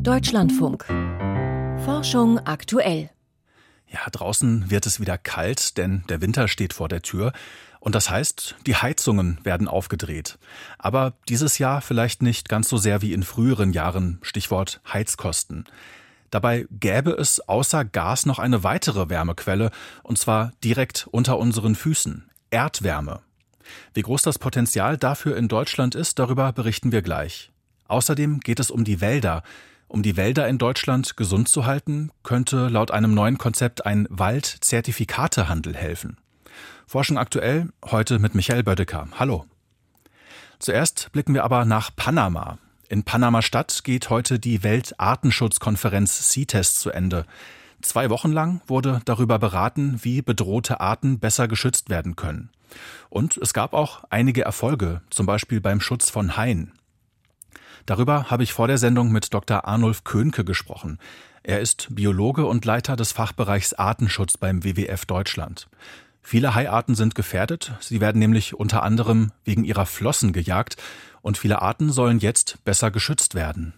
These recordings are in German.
Deutschlandfunk. Forschung aktuell. Ja, draußen wird es wieder kalt, denn der Winter steht vor der Tür. Und das heißt, die Heizungen werden aufgedreht. Aber dieses Jahr vielleicht nicht ganz so sehr wie in früheren Jahren, Stichwort Heizkosten. Dabei gäbe es außer Gas noch eine weitere Wärmequelle, und zwar direkt unter unseren Füßen. Erdwärme. Wie groß das Potenzial dafür in Deutschland ist, darüber berichten wir gleich. Außerdem geht es um die Wälder. Um die Wälder in Deutschland gesund zu halten, könnte laut einem neuen Konzept ein Waldzertifikatehandel helfen. Forschung aktuell, heute mit Michael Bödecker. Hallo. Zuerst blicken wir aber nach Panama. In Panama-Stadt geht heute die Weltartenschutzkonferenz CITES zu Ende. Zwei Wochen lang wurde darüber beraten, wie bedrohte Arten besser geschützt werden können. Und es gab auch einige Erfolge, zum Beispiel beim Schutz von Haien. Darüber habe ich vor der Sendung mit Dr. Arnulf Köhnke gesprochen. Er ist Biologe und Leiter des Fachbereichs Artenschutz beim WWF Deutschland. Viele Haiarten sind gefährdet. Sie werden nämlich unter anderem wegen ihrer Flossen gejagt. Und viele Arten sollen jetzt besser geschützt werden.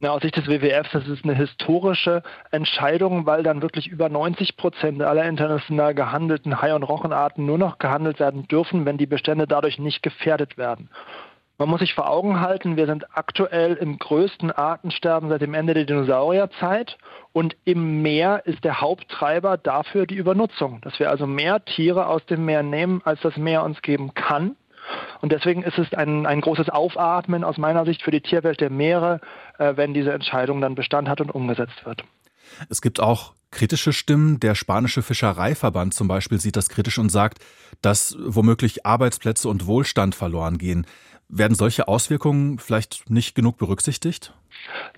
Na, aus Sicht des WWF, das ist eine historische Entscheidung, weil dann wirklich über 90 Prozent aller international gehandelten Hai- und Rochenarten nur noch gehandelt werden dürfen, wenn die Bestände dadurch nicht gefährdet werden. Man muss sich vor Augen halten, wir sind aktuell im größten Artensterben seit dem Ende der Dinosaurierzeit und im Meer ist der Haupttreiber dafür die Übernutzung, dass wir also mehr Tiere aus dem Meer nehmen, als das Meer uns geben kann. Und deswegen ist es ein, ein großes Aufatmen aus meiner Sicht für die Tierwelt der Meere, äh, wenn diese Entscheidung dann Bestand hat und umgesetzt wird. Es gibt auch kritische Stimmen. Der spanische Fischereiverband zum Beispiel sieht das kritisch und sagt, dass womöglich Arbeitsplätze und Wohlstand verloren gehen. Werden solche Auswirkungen vielleicht nicht genug berücksichtigt?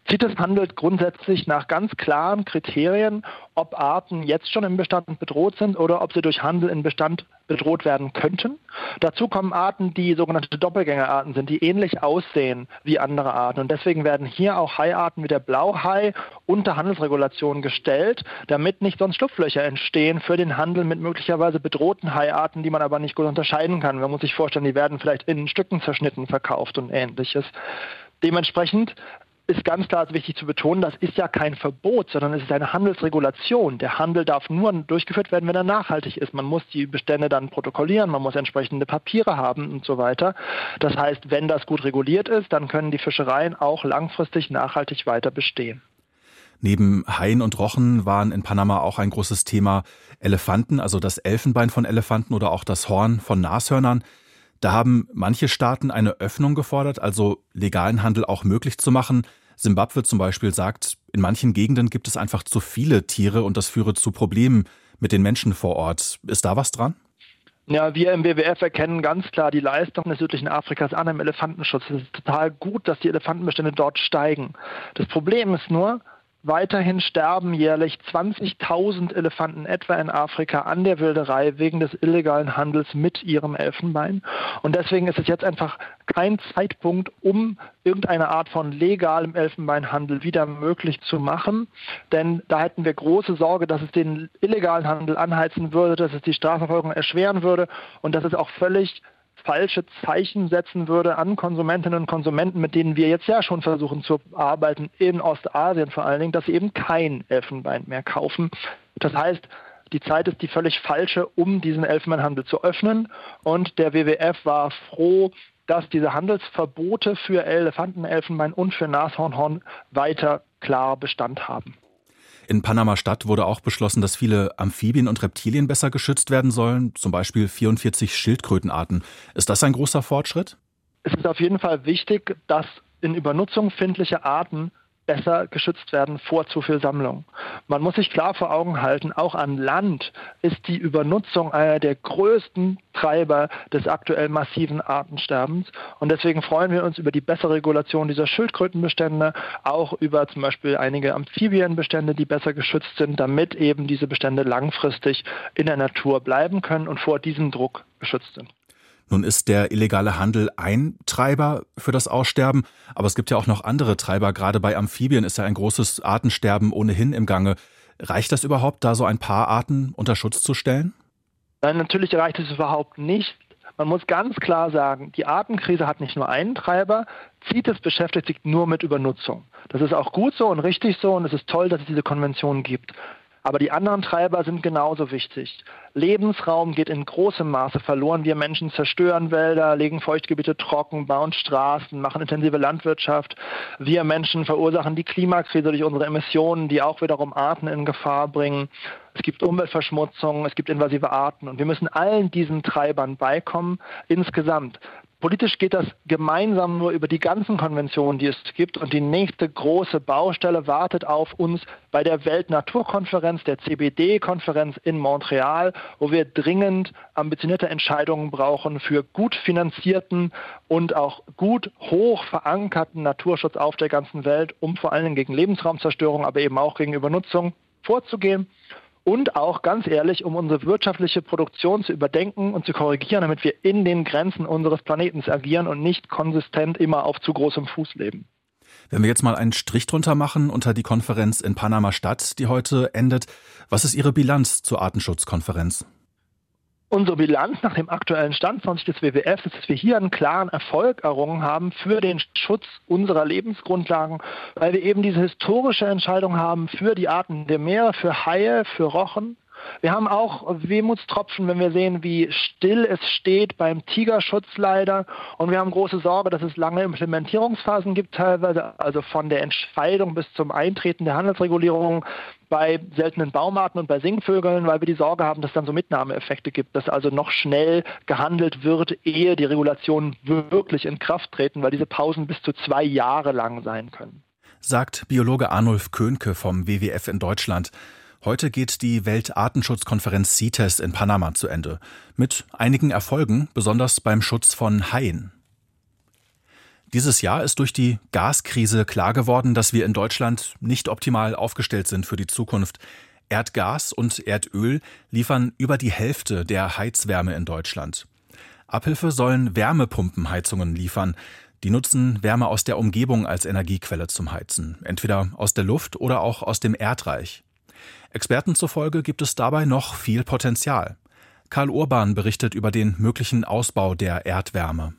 CITES handelt grundsätzlich nach ganz klaren Kriterien, ob Arten jetzt schon im Bestand bedroht sind oder ob sie durch Handel in Bestand bedroht werden könnten. Dazu kommen Arten, die sogenannte Doppelgängerarten sind, die ähnlich aussehen wie andere Arten. Und deswegen werden hier auch Haiarten wie der Blauhai unter Handelsregulationen gestellt, damit nicht sonst Schlupflöcher entstehen für den Handel mit möglicherweise bedrohten Haiarten, die man aber nicht gut unterscheiden kann. Man muss sich vorstellen, die werden vielleicht in Stücken zerschnitten verkauft und ähnliches. Dementsprechend ist ganz klar wichtig zu betonen, das ist ja kein Verbot, sondern es ist eine Handelsregulation. Der Handel darf nur durchgeführt werden, wenn er nachhaltig ist. Man muss die Bestände dann protokollieren, man muss entsprechende Papiere haben und so weiter. Das heißt, wenn das gut reguliert ist, dann können die Fischereien auch langfristig nachhaltig weiter bestehen. Neben Haien und Rochen waren in Panama auch ein großes Thema Elefanten, also das Elfenbein von Elefanten oder auch das Horn von Nashörnern. Da haben manche Staaten eine Öffnung gefordert, also legalen Handel auch möglich zu machen. Simbabwe zum Beispiel sagt, in manchen Gegenden gibt es einfach zu viele Tiere und das führe zu Problemen mit den Menschen vor Ort. Ist da was dran? Ja, wir im WWF erkennen ganz klar die Leistung des südlichen Afrikas an im Elefantenschutz. Es ist total gut, dass die Elefantenbestände dort steigen. Das Problem ist nur, Weiterhin sterben jährlich 20.000 Elefanten etwa in Afrika an der Wilderei wegen des illegalen Handels mit ihrem Elfenbein. Und deswegen ist es jetzt einfach kein Zeitpunkt, um irgendeine Art von legalem Elfenbeinhandel wieder möglich zu machen. Denn da hätten wir große Sorge, dass es den illegalen Handel anheizen würde, dass es die Strafverfolgung erschweren würde und dass es auch völlig falsche Zeichen setzen würde an Konsumentinnen und Konsumenten, mit denen wir jetzt ja schon versuchen zu arbeiten, in Ostasien vor allen Dingen, dass sie eben kein Elfenbein mehr kaufen. Das heißt, die Zeit ist die völlig falsche, um diesen Elfenbeinhandel zu öffnen. Und der WWF war froh, dass diese Handelsverbote für Elefantenelfenbein und für Nashornhorn weiter klar Bestand haben. In Panama-Stadt wurde auch beschlossen, dass viele Amphibien und Reptilien besser geschützt werden sollen, zum Beispiel 44 Schildkrötenarten. Ist das ein großer Fortschritt? Es ist auf jeden Fall wichtig, dass in Übernutzung findliche Arten besser geschützt werden vor zu viel Sammlung. Man muss sich klar vor Augen halten, auch an Land ist die Übernutzung einer der größten Treiber des aktuell massiven Artensterbens. Und deswegen freuen wir uns über die bessere Regulation dieser Schildkrötenbestände, auch über zum Beispiel einige Amphibienbestände, die besser geschützt sind, damit eben diese Bestände langfristig in der Natur bleiben können und vor diesem Druck geschützt sind. Nun ist der illegale Handel ein Treiber für das Aussterben, aber es gibt ja auch noch andere Treiber. Gerade bei Amphibien ist ja ein großes Artensterben ohnehin im Gange. Reicht das überhaupt, da so ein paar Arten unter Schutz zu stellen? Nein, natürlich reicht es überhaupt nicht. Man muss ganz klar sagen, die Artenkrise hat nicht nur einen Treiber, CITES beschäftigt sich nur mit Übernutzung. Das ist auch gut so und richtig so und es ist toll, dass es diese Konvention gibt. Aber die anderen Treiber sind genauso wichtig. Lebensraum geht in großem Maße verloren. Wir Menschen zerstören Wälder, legen Feuchtgebiete trocken, bauen Straßen, machen intensive Landwirtschaft. Wir Menschen verursachen die Klimakrise durch unsere Emissionen, die auch wiederum Arten in Gefahr bringen. Es gibt Umweltverschmutzung, es gibt invasive Arten und wir müssen allen diesen Treibern beikommen insgesamt. Politisch geht das gemeinsam nur über die ganzen Konventionen, die es gibt. Und die nächste große Baustelle wartet auf uns bei der Weltnaturkonferenz, der CBD-Konferenz in Montreal, wo wir dringend ambitionierte Entscheidungen brauchen für gut finanzierten und auch gut hoch verankerten Naturschutz auf der ganzen Welt, um vor allem gegen Lebensraumzerstörung, aber eben auch gegen Übernutzung vorzugehen und auch ganz ehrlich, um unsere wirtschaftliche Produktion zu überdenken und zu korrigieren, damit wir in den Grenzen unseres Planeten agieren und nicht konsistent immer auf zu großem Fuß leben. Wenn wir jetzt mal einen Strich drunter machen unter die Konferenz in Panama-Stadt, die heute endet, was ist Ihre Bilanz zur Artenschutzkonferenz? Unsere Bilanz nach dem aktuellen Stand von des WWF ist, dass wir hier einen klaren Erfolg errungen haben für den Schutz unserer Lebensgrundlagen, weil wir eben diese historische Entscheidung haben für die Arten der Meere, für Haie, für Rochen, wir haben auch Wehmutstropfen, wenn wir sehen, wie still es steht beim Tigerschutz leider. Und wir haben große Sorge, dass es lange Implementierungsphasen gibt, teilweise, also von der Entscheidung bis zum Eintreten der Handelsregulierung bei seltenen Baumarten und bei Singvögeln, weil wir die Sorge haben, dass es dann so Mitnahmeeffekte gibt, dass also noch schnell gehandelt wird, ehe die Regulationen wirklich in Kraft treten, weil diese Pausen bis zu zwei Jahre lang sein können. Sagt Biologe Arnulf Köhnke vom WWF in Deutschland. Heute geht die Weltartenschutzkonferenz CITES in Panama zu Ende. Mit einigen Erfolgen, besonders beim Schutz von Haien. Dieses Jahr ist durch die Gaskrise klar geworden, dass wir in Deutschland nicht optimal aufgestellt sind für die Zukunft. Erdgas und Erdöl liefern über die Hälfte der Heizwärme in Deutschland. Abhilfe sollen Wärmepumpenheizungen liefern. Die nutzen Wärme aus der Umgebung als Energiequelle zum Heizen, entweder aus der Luft oder auch aus dem Erdreich. Experten zufolge gibt es dabei noch viel Potenzial. Karl Urban berichtet über den möglichen Ausbau der Erdwärme.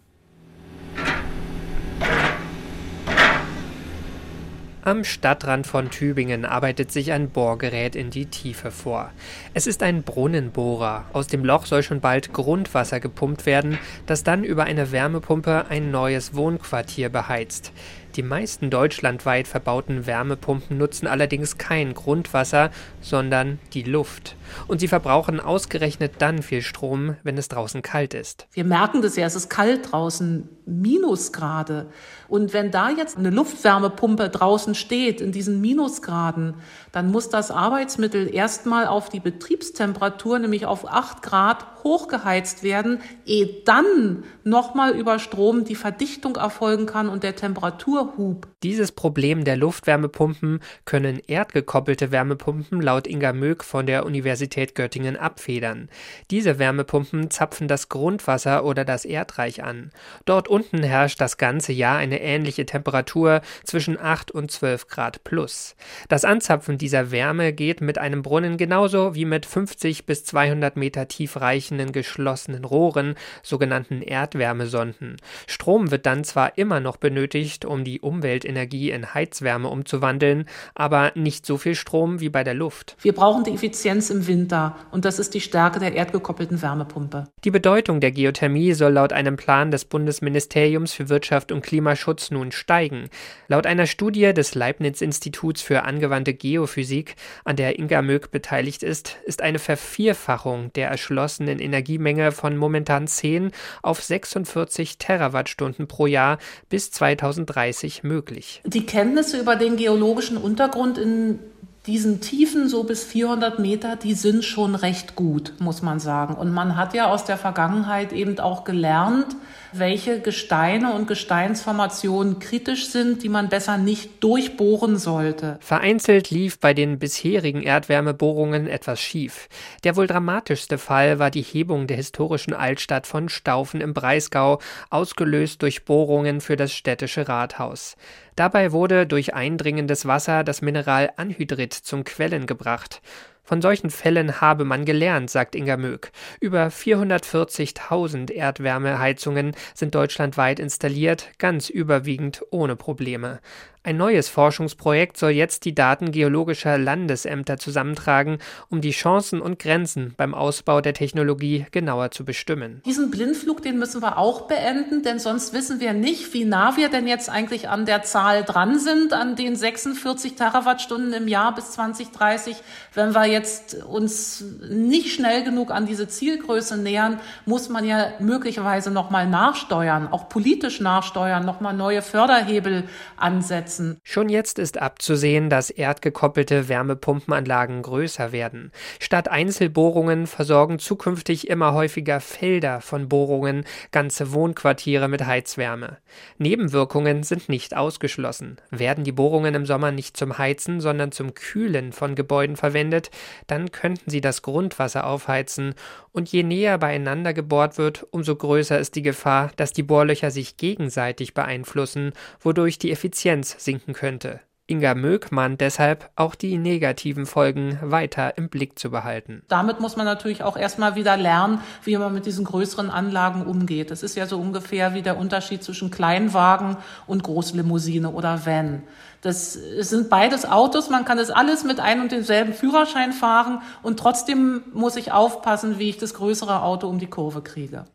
Am Stadtrand von Tübingen arbeitet sich ein Bohrgerät in die Tiefe vor. Es ist ein Brunnenbohrer. Aus dem Loch soll schon bald Grundwasser gepumpt werden, das dann über eine Wärmepumpe ein neues Wohnquartier beheizt. Die meisten deutschlandweit verbauten Wärmepumpen nutzen allerdings kein Grundwasser, sondern die Luft. Und sie verbrauchen ausgerechnet dann viel Strom, wenn es draußen kalt ist. Wir merken das ja, es ist kalt draußen, Minusgrade. Und wenn da jetzt eine Luftwärmepumpe draußen steht, in diesen Minusgraden, dann muss das Arbeitsmittel erstmal auf die Betriebstemperatur, nämlich auf 8 Grad, hochgeheizt werden, ehe dann nochmal über Strom die Verdichtung erfolgen kann und der Temperaturhub. Dieses Problem der Luftwärmepumpen können erdgekoppelte Wärmepumpen laut Inga Möck von der Universität Göttingen abfedern. Diese Wärmepumpen zapfen das Grundwasser oder das Erdreich an. Dort unten herrscht das ganze Jahr eine ähnliche Temperatur zwischen 8 und 12 Grad plus. Das Anzapfen dieser Wärme geht mit einem Brunnen genauso wie mit 50 bis 200 Meter tief reichenden geschlossenen Rohren, sogenannten Erdwärmesonden. Strom wird dann zwar immer noch benötigt, um die Umweltenergie in Heizwärme umzuwandeln, aber nicht so viel Strom wie bei der Luft. Wir brauchen die Effizienz im Winter und das ist die Stärke der erdgekoppelten Wärmepumpe. Die Bedeutung der Geothermie soll laut einem Plan des Bundesministeriums für Wirtschaft und Klimaschutz nun steigen. Laut einer Studie des Leibniz-Instituts für angewandte Geophysik, an der Inga Möck beteiligt ist, ist eine Vervierfachung der erschlossenen Energiemenge von momentan 10 auf 46 Terawattstunden pro Jahr bis 2030 möglich. Die Kenntnisse über den geologischen Untergrund in diesen Tiefen so bis 400 Meter, die sind schon recht gut, muss man sagen. Und man hat ja aus der Vergangenheit eben auch gelernt, welche Gesteine und Gesteinsformationen kritisch sind, die man besser nicht durchbohren sollte. Vereinzelt lief bei den bisherigen Erdwärmebohrungen etwas schief. Der wohl dramatischste Fall war die Hebung der historischen Altstadt von Staufen im Breisgau, ausgelöst durch Bohrungen für das städtische Rathaus. Dabei wurde durch eindringendes Wasser das Mineral Anhydrit zum Quellen gebracht. Von solchen Fällen habe man gelernt, sagt Inga Möck. Über 440.000 Erdwärmeheizungen sind deutschlandweit installiert, ganz überwiegend ohne Probleme. Ein neues Forschungsprojekt soll jetzt die Daten geologischer Landesämter zusammentragen, um die Chancen und Grenzen beim Ausbau der Technologie genauer zu bestimmen. Diesen Blindflug, den müssen wir auch beenden, denn sonst wissen wir nicht, wie nah wir denn jetzt eigentlich an der Zahl dran sind, an den 46 Terawattstunden im Jahr bis 2030. Wenn wir jetzt uns nicht schnell genug an diese Zielgröße nähern, muss man ja möglicherweise nochmal nachsteuern, auch politisch nachsteuern, nochmal neue Förderhebel ansetzen setzen. Schon jetzt ist abzusehen, dass erdgekoppelte Wärmepumpenanlagen größer werden. Statt Einzelbohrungen versorgen zukünftig immer häufiger Felder von Bohrungen ganze Wohnquartiere mit Heizwärme. Nebenwirkungen sind nicht ausgeschlossen. Werden die Bohrungen im Sommer nicht zum Heizen, sondern zum Kühlen von Gebäuden verwendet, dann könnten sie das Grundwasser aufheizen und je näher beieinander gebohrt wird, umso größer ist die Gefahr, dass die Bohrlöcher sich gegenseitig beeinflussen, wodurch die Effizienz sinken könnte. Inga Möck mahnt deshalb, auch die negativen Folgen weiter im Blick zu behalten. Damit muss man natürlich auch erstmal wieder lernen, wie man mit diesen größeren Anlagen umgeht. Das ist ja so ungefähr wie der Unterschied zwischen Kleinwagen und Großlimousine oder Van. Das sind beides Autos, man kann das alles mit einem und demselben Führerschein fahren und trotzdem muss ich aufpassen, wie ich das größere Auto um die Kurve kriege.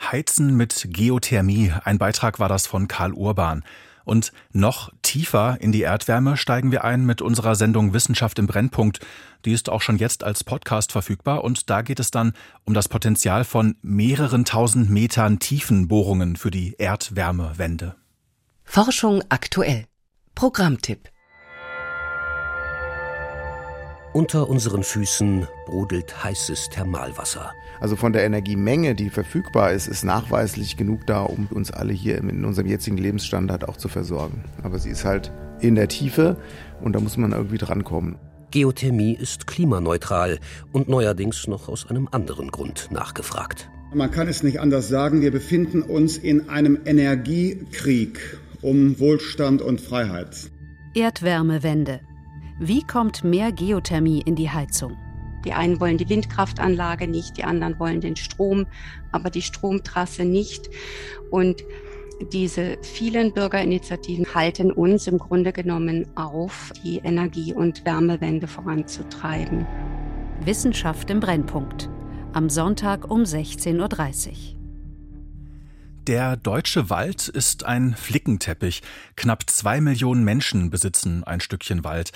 Heizen mit Geothermie, ein Beitrag war das von Karl Urban. Und noch tiefer in die Erdwärme steigen wir ein mit unserer Sendung Wissenschaft im Brennpunkt. Die ist auch schon jetzt als Podcast verfügbar und da geht es dann um das Potenzial von mehreren tausend Metern Tiefenbohrungen für die Erdwärmewende. Forschung aktuell. Programmtipp. Unter unseren Füßen brodelt heißes Thermalwasser. Also von der Energiemenge, die verfügbar ist, ist nachweislich genug da, um uns alle hier in unserem jetzigen Lebensstandard auch zu versorgen. Aber sie ist halt in der Tiefe und da muss man irgendwie drankommen. Geothermie ist klimaneutral und neuerdings noch aus einem anderen Grund nachgefragt. Man kann es nicht anders sagen, wir befinden uns in einem Energiekrieg um Wohlstand und Freiheit. Erdwärmewende wie kommt mehr Geothermie in die Heizung? Die einen wollen die Windkraftanlage nicht, die anderen wollen den Strom, aber die Stromtrasse nicht. Und diese vielen Bürgerinitiativen halten uns im Grunde genommen auf, die Energie- und Wärmewende voranzutreiben. Wissenschaft im Brennpunkt. Am Sonntag um 16.30 Uhr. Der deutsche Wald ist ein Flickenteppich. Knapp zwei Millionen Menschen besitzen ein Stückchen Wald.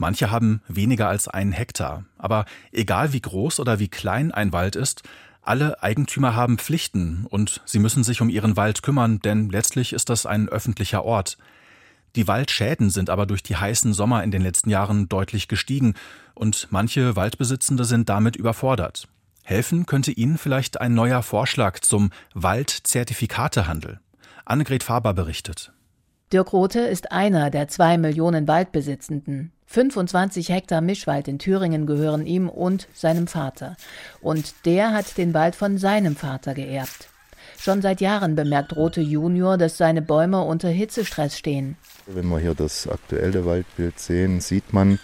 Manche haben weniger als einen Hektar. Aber egal wie groß oder wie klein ein Wald ist, alle Eigentümer haben Pflichten und sie müssen sich um ihren Wald kümmern, denn letztlich ist das ein öffentlicher Ort. Die Waldschäden sind aber durch die heißen Sommer in den letzten Jahren deutlich gestiegen und manche Waldbesitzende sind damit überfordert. Helfen könnte Ihnen vielleicht ein neuer Vorschlag zum Waldzertifikatehandel. Annegret Faber berichtet. Dirk Rothe ist einer der zwei Millionen Waldbesitzenden. 25 Hektar Mischwald in Thüringen gehören ihm und seinem Vater. Und der hat den Wald von seinem Vater geerbt. Schon seit Jahren bemerkt Rote Junior, dass seine Bäume unter Hitzestress stehen. Wenn wir hier das aktuelle Waldbild sehen, sieht man,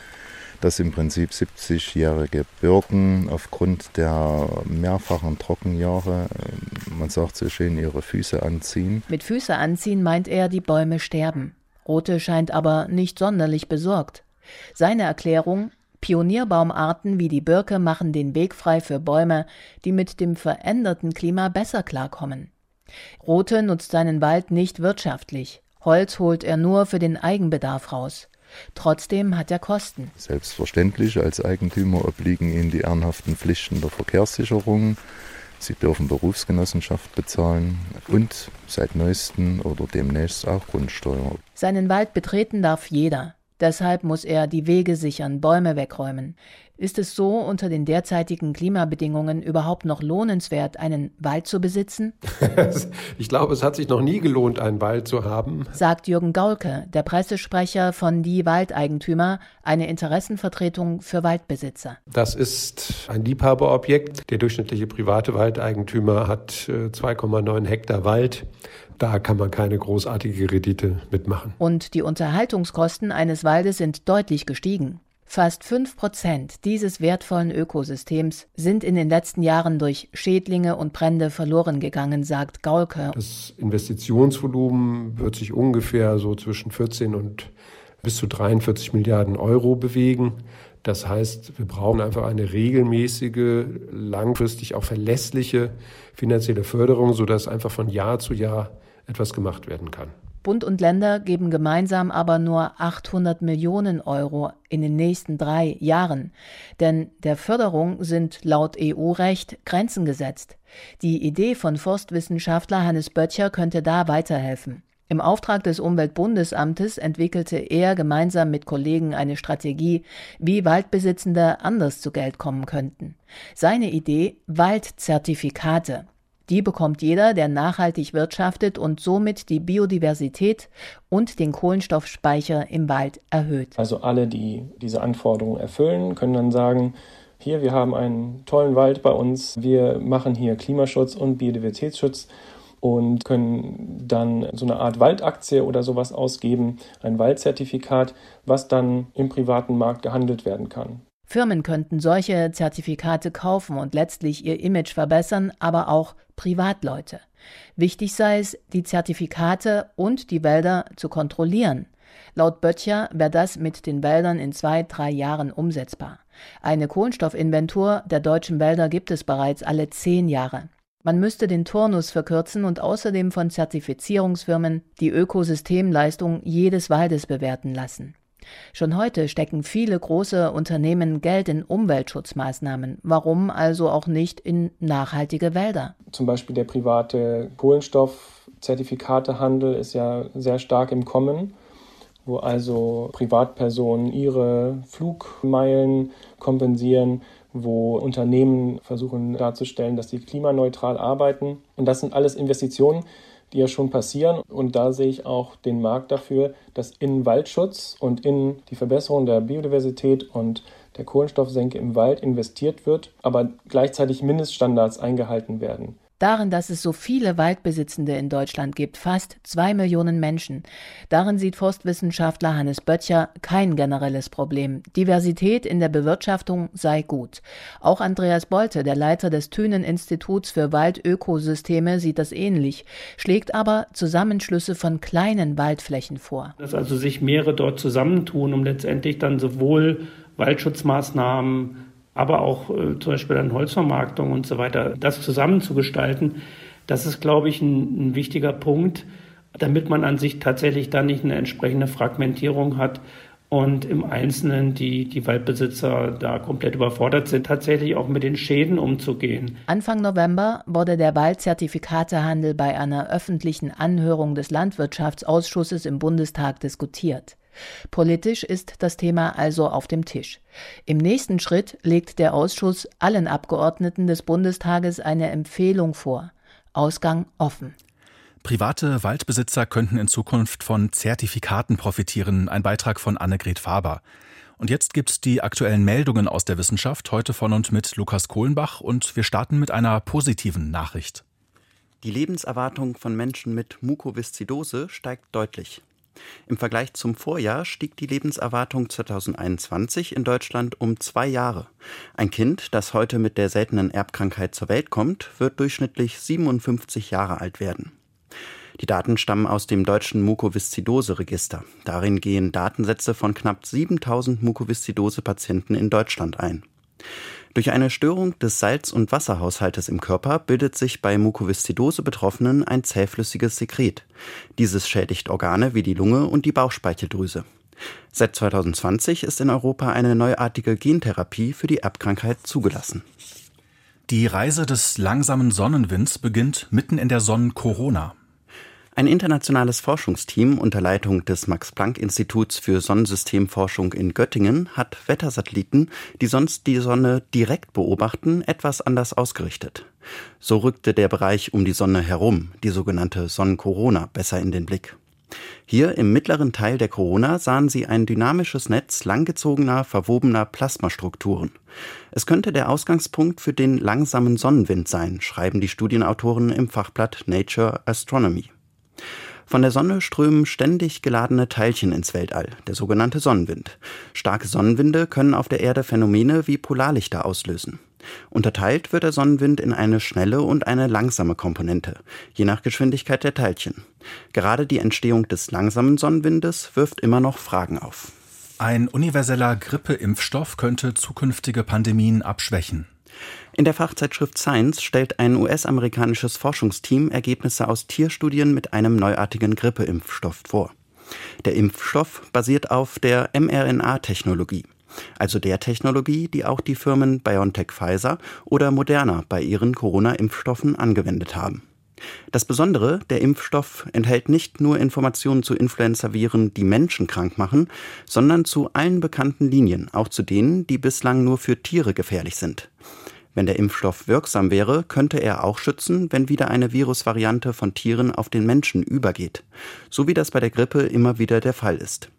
dass im Prinzip 70-jährige Birken aufgrund der mehrfachen Trockenjahre, äh, man sagt so schön, ihre Füße anziehen. Mit Füße anziehen meint er, die Bäume sterben. Rote scheint aber nicht sonderlich besorgt. Seine Erklärung Pionierbaumarten wie die Birke machen den Weg frei für Bäume, die mit dem veränderten Klima besser klarkommen. Rote nutzt seinen Wald nicht wirtschaftlich. Holz holt er nur für den Eigenbedarf raus. Trotzdem hat er Kosten. Selbstverständlich, als Eigentümer obliegen Ihnen die ehrenhaften Pflichten der Verkehrssicherung. Sie dürfen Berufsgenossenschaft bezahlen und seit neuestem oder demnächst auch Grundsteuer. Seinen Wald betreten darf jeder. Deshalb muss er die Wege sichern, Bäume wegräumen. Ist es so unter den derzeitigen Klimabedingungen überhaupt noch lohnenswert, einen Wald zu besitzen? ich glaube, es hat sich noch nie gelohnt, einen Wald zu haben, sagt Jürgen Gaulke, der Pressesprecher von Die Waldeigentümer, eine Interessenvertretung für Waldbesitzer. Das ist ein Liebhaberobjekt. Der durchschnittliche private Waldeigentümer hat 2,9 äh, Hektar Wald. Da kann man keine großartige Rendite mitmachen. Und die Unterhaltungskosten eines Waldes sind deutlich gestiegen. Fast fünf Prozent dieses wertvollen Ökosystems sind in den letzten Jahren durch Schädlinge und Brände verloren gegangen, sagt Gaulke. Das Investitionsvolumen wird sich ungefähr so zwischen 14 und bis zu 43 Milliarden Euro bewegen. Das heißt, wir brauchen einfach eine regelmäßige, langfristig auch verlässliche finanzielle Förderung, sodass einfach von Jahr zu Jahr etwas gemacht werden kann. Bund und Länder geben gemeinsam aber nur 800 Millionen Euro in den nächsten drei Jahren. Denn der Förderung sind laut EU-Recht Grenzen gesetzt. Die Idee von Forstwissenschaftler Hannes Böttcher könnte da weiterhelfen. Im Auftrag des Umweltbundesamtes entwickelte er gemeinsam mit Kollegen eine Strategie, wie Waldbesitzende anders zu Geld kommen könnten. Seine Idee Waldzertifikate. Die bekommt jeder, der nachhaltig wirtschaftet und somit die Biodiversität und den Kohlenstoffspeicher im Wald erhöht. Also alle, die diese Anforderungen erfüllen, können dann sagen, hier, wir haben einen tollen Wald bei uns, wir machen hier Klimaschutz und Biodiversitätsschutz und können dann so eine Art Waldaktie oder sowas ausgeben, ein Waldzertifikat, was dann im privaten Markt gehandelt werden kann. Firmen könnten solche Zertifikate kaufen und letztlich ihr Image verbessern, aber auch Privatleute. Wichtig sei es, die Zertifikate und die Wälder zu kontrollieren. Laut Böttcher wäre das mit den Wäldern in zwei, drei Jahren umsetzbar. Eine Kohlenstoffinventur der deutschen Wälder gibt es bereits alle zehn Jahre. Man müsste den Turnus verkürzen und außerdem von Zertifizierungsfirmen die Ökosystemleistung jedes Waldes bewerten lassen. Schon heute stecken viele große Unternehmen Geld in Umweltschutzmaßnahmen. Warum also auch nicht in nachhaltige Wälder? Zum Beispiel der private Kohlenstoffzertifikatehandel ist ja sehr stark im Kommen, wo also Privatpersonen ihre Flugmeilen kompensieren, wo Unternehmen versuchen darzustellen, dass sie klimaneutral arbeiten. Und das sind alles Investitionen, die ja schon passieren. Und da sehe ich auch den Markt dafür, dass in Waldschutz und in die Verbesserung der Biodiversität und der Kohlenstoffsenke im Wald investiert wird, aber gleichzeitig Mindeststandards eingehalten werden darin, dass es so viele Waldbesitzende in Deutschland gibt, fast zwei Millionen Menschen. Darin sieht Forstwissenschaftler Hannes Böttcher kein generelles Problem. Diversität in der Bewirtschaftung sei gut. Auch Andreas Bolte, der Leiter des Thünen-Instituts für Waldökosysteme, sieht das ähnlich, schlägt aber Zusammenschlüsse von kleinen Waldflächen vor. Dass also sich mehrere dort zusammentun, um letztendlich dann sowohl Waldschutzmaßnahmen aber auch äh, zum Beispiel dann Holzvermarktung und so weiter, das zusammenzugestalten, das ist, glaube ich, ein, ein wichtiger Punkt, damit man an sich tatsächlich dann nicht eine entsprechende Fragmentierung hat und im Einzelnen die, die Waldbesitzer da komplett überfordert sind, tatsächlich auch mit den Schäden umzugehen. Anfang November wurde der Waldzertifikatehandel bei einer öffentlichen Anhörung des Landwirtschaftsausschusses im Bundestag diskutiert. Politisch ist das Thema also auf dem Tisch. Im nächsten Schritt legt der Ausschuss allen Abgeordneten des Bundestages eine Empfehlung vor. Ausgang offen. Private Waldbesitzer könnten in Zukunft von Zertifikaten profitieren. Ein Beitrag von Annegret Faber. Und jetzt gibt's die aktuellen Meldungen aus der Wissenschaft, heute von und mit Lukas Kohlenbach. Und wir starten mit einer positiven Nachricht. Die Lebenserwartung von Menschen mit Mukoviszidose steigt deutlich. Im Vergleich zum Vorjahr stieg die Lebenserwartung 2021 in Deutschland um zwei Jahre. Ein Kind, das heute mit der seltenen Erbkrankheit zur Welt kommt, wird durchschnittlich 57 Jahre alt werden. Die Daten stammen aus dem deutschen Mukoviszidose-Register. Darin gehen Datensätze von knapp 7000 Mukoviszidose-Patienten in Deutschland ein. Durch eine Störung des Salz- und Wasserhaushaltes im Körper bildet sich bei Mukoviszidose-Betroffenen ein zähflüssiges Sekret. Dieses schädigt Organe wie die Lunge und die Bauchspeicheldrüse. Seit 2020 ist in Europa eine neuartige Gentherapie für die Erbkrankheit zugelassen. Die Reise des langsamen Sonnenwinds beginnt mitten in der Sonnen-Corona. Ein internationales Forschungsteam unter Leitung des Max-Planck-Instituts für Sonnensystemforschung in Göttingen hat Wettersatelliten, die sonst die Sonne direkt beobachten, etwas anders ausgerichtet. So rückte der Bereich um die Sonne herum, die sogenannte Sonnenkorona, besser in den Blick. Hier im mittleren Teil der Corona sahen sie ein dynamisches Netz langgezogener, verwobener Plasmastrukturen. Es könnte der Ausgangspunkt für den langsamen Sonnenwind sein, schreiben die Studienautoren im Fachblatt Nature Astronomy. Von der Sonne strömen ständig geladene Teilchen ins Weltall, der sogenannte Sonnenwind. Starke Sonnenwinde können auf der Erde Phänomene wie Polarlichter auslösen. Unterteilt wird der Sonnenwind in eine schnelle und eine langsame Komponente, je nach Geschwindigkeit der Teilchen. Gerade die Entstehung des langsamen Sonnenwindes wirft immer noch Fragen auf. Ein universeller Grippeimpfstoff könnte zukünftige Pandemien abschwächen. In der Fachzeitschrift Science stellt ein US-amerikanisches Forschungsteam Ergebnisse aus Tierstudien mit einem neuartigen Grippeimpfstoff vor. Der Impfstoff basiert auf der mRNA-Technologie, also der Technologie, die auch die Firmen BioNTech Pfizer oder Moderna bei ihren Corona-Impfstoffen angewendet haben. Das Besondere, der Impfstoff enthält nicht nur Informationen zu Influenza-Viren, die Menschen krank machen, sondern zu allen bekannten Linien, auch zu denen, die bislang nur für Tiere gefährlich sind. Wenn der Impfstoff wirksam wäre, könnte er auch schützen, wenn wieder eine Virusvariante von Tieren auf den Menschen übergeht, so wie das bei der Grippe immer wieder der Fall ist.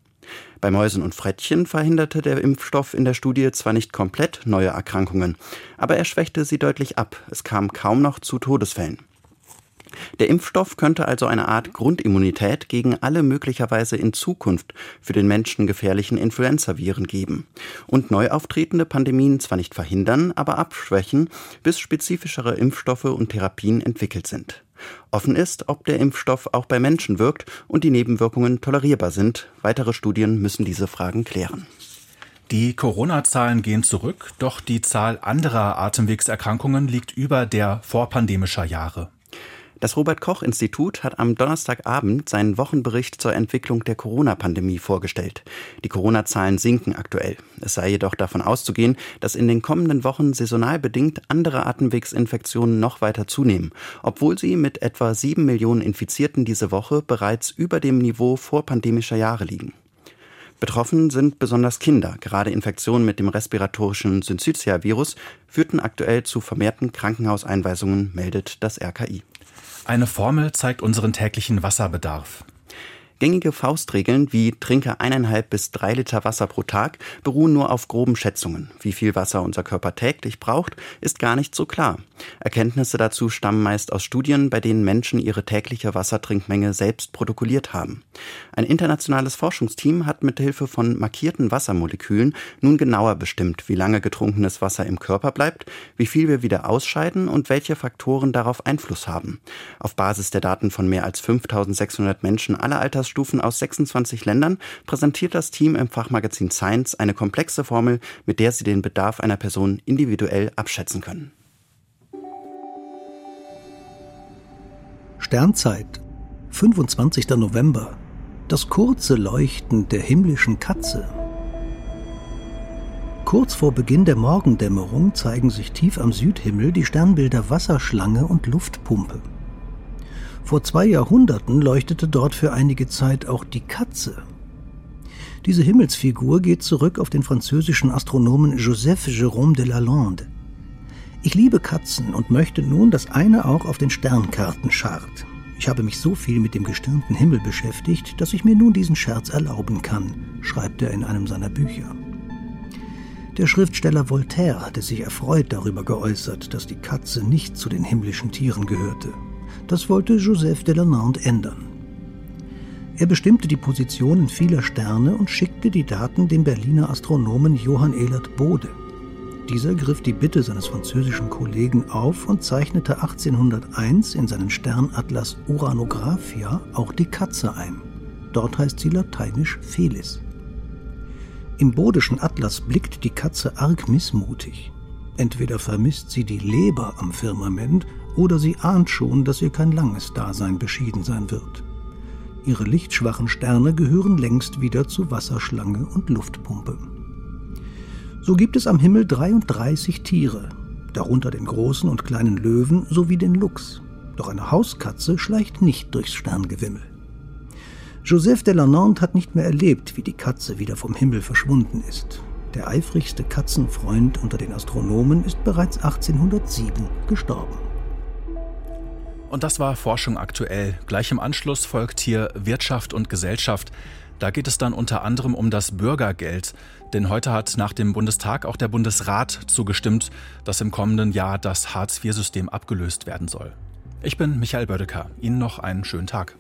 Bei Mäusen und Frettchen verhinderte der Impfstoff in der Studie zwar nicht komplett neue Erkrankungen, aber er schwächte sie deutlich ab. Es kam kaum noch zu Todesfällen. Der Impfstoff könnte also eine Art Grundimmunität gegen alle möglicherweise in Zukunft für den Menschen gefährlichen Influenzaviren geben und neu auftretende Pandemien zwar nicht verhindern, aber abschwächen, bis spezifischere Impfstoffe und Therapien entwickelt sind. Offen ist, ob der Impfstoff auch bei Menschen wirkt und die Nebenwirkungen tolerierbar sind. Weitere Studien müssen diese Fragen klären. Die Corona-Zahlen gehen zurück, doch die Zahl anderer Atemwegserkrankungen liegt über der vorpandemischer Jahre. Das Robert Koch Institut hat am Donnerstagabend seinen Wochenbericht zur Entwicklung der Corona-Pandemie vorgestellt. Die Corona-Zahlen sinken aktuell. Es sei jedoch davon auszugehen, dass in den kommenden Wochen saisonal bedingt andere Atemwegsinfektionen noch weiter zunehmen, obwohl sie mit etwa sieben Millionen Infizierten diese Woche bereits über dem Niveau vorpandemischer Jahre liegen. Betroffen sind besonders Kinder. Gerade Infektionen mit dem respiratorischen Syncytia-Virus führten aktuell zu vermehrten Krankenhauseinweisungen, meldet das RKI. Eine Formel zeigt unseren täglichen Wasserbedarf. Gängige Faustregeln wie trinke eineinhalb bis drei Liter Wasser pro Tag beruhen nur auf groben Schätzungen. Wie viel Wasser unser Körper täglich braucht, ist gar nicht so klar. Erkenntnisse dazu stammen meist aus Studien, bei denen Menschen ihre tägliche Wassertrinkmenge selbst protokolliert haben. Ein internationales Forschungsteam hat mit Hilfe von markierten Wassermolekülen nun genauer bestimmt, wie lange getrunkenes Wasser im Körper bleibt, wie viel wir wieder ausscheiden und welche Faktoren darauf Einfluss haben. Auf Basis der Daten von mehr als 5600 Menschen aller Alters Altersstufen aus 26 Ländern präsentiert das Team im Fachmagazin Science eine komplexe Formel, mit der sie den Bedarf einer Person individuell abschätzen können. Sternzeit, 25. November. Das kurze Leuchten der himmlischen Katze. Kurz vor Beginn der Morgendämmerung zeigen sich tief am Südhimmel die Sternbilder Wasserschlange und Luftpumpe. Vor zwei Jahrhunderten leuchtete dort für einige Zeit auch die Katze. Diese Himmelsfigur geht zurück auf den französischen Astronomen Joseph Jérôme de Lalande. Ich liebe Katzen und möchte nun, dass eine auch auf den Sternkarten scharrt. Ich habe mich so viel mit dem gestirnten Himmel beschäftigt, dass ich mir nun diesen Scherz erlauben kann, schreibt er in einem seiner Bücher. Der Schriftsteller Voltaire hatte sich erfreut darüber geäußert, dass die Katze nicht zu den himmlischen Tieren gehörte. Das wollte Joseph de Lalande ändern. Er bestimmte die Positionen vieler Sterne und schickte die Daten dem Berliner Astronomen Johann Elert Bode. Dieser griff die Bitte seines französischen Kollegen auf und zeichnete 1801 in seinen Sternatlas Uranographia auch die Katze ein. Dort heißt sie lateinisch Felis. Im bodischen Atlas blickt die Katze arg missmutig. Entweder vermisst sie die Leber am Firmament oder sie ahnt schon, dass ihr kein langes Dasein beschieden sein wird. Ihre lichtschwachen Sterne gehören längst wieder zu Wasserschlange und Luftpumpe. So gibt es am Himmel 33 Tiere, darunter den großen und kleinen Löwen sowie den Luchs. Doch eine Hauskatze schleicht nicht durchs Sterngewimmel. Joseph de Lalande hat nicht mehr erlebt, wie die Katze wieder vom Himmel verschwunden ist. Der eifrigste Katzenfreund unter den Astronomen ist bereits 1807 gestorben. Und das war Forschung aktuell. Gleich im Anschluss folgt hier Wirtschaft und Gesellschaft. Da geht es dann unter anderem um das Bürgergeld. Denn heute hat nach dem Bundestag auch der Bundesrat zugestimmt, dass im kommenden Jahr das Hartz-IV-System abgelöst werden soll. Ich bin Michael Bödecker. Ihnen noch einen schönen Tag.